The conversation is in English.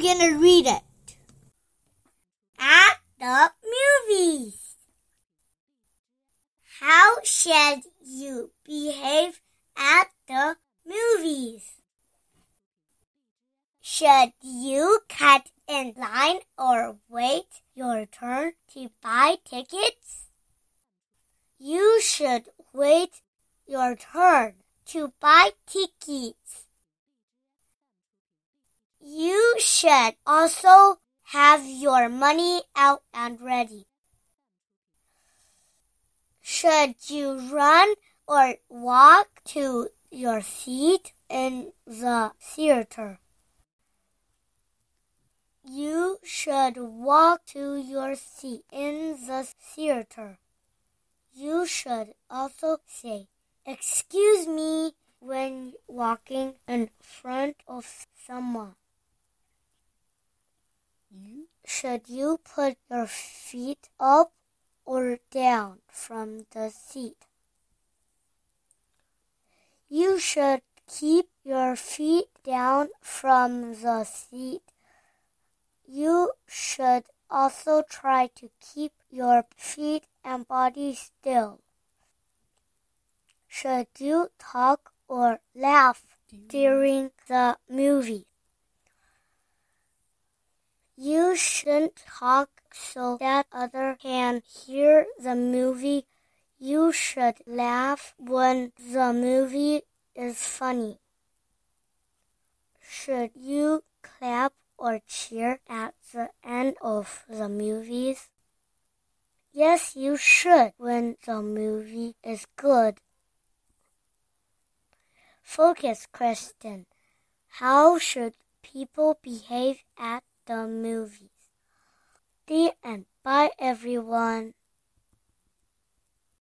gonna read it. At the movies. How should you behave at the movies? Should you cut in line or wait your turn to buy tickets? You should wait your turn to buy tickets. Should also have your money out and ready. Should you run or walk to your seat in the theater? You should walk to your seat in the theater. You should also say, Excuse me when walking in front of someone. Should you put your feet up or down from the seat? You should keep your feet down from the seat. You should also try to keep your feet and body still. Should you talk or laugh during the movie? You shouldn't talk so that other can hear the movie. You should laugh when the movie is funny. Should you clap or cheer at the end of the movies? Yes, you should when the movie is good. Focus question. How should people behave at the movies? The end. Bye everyone.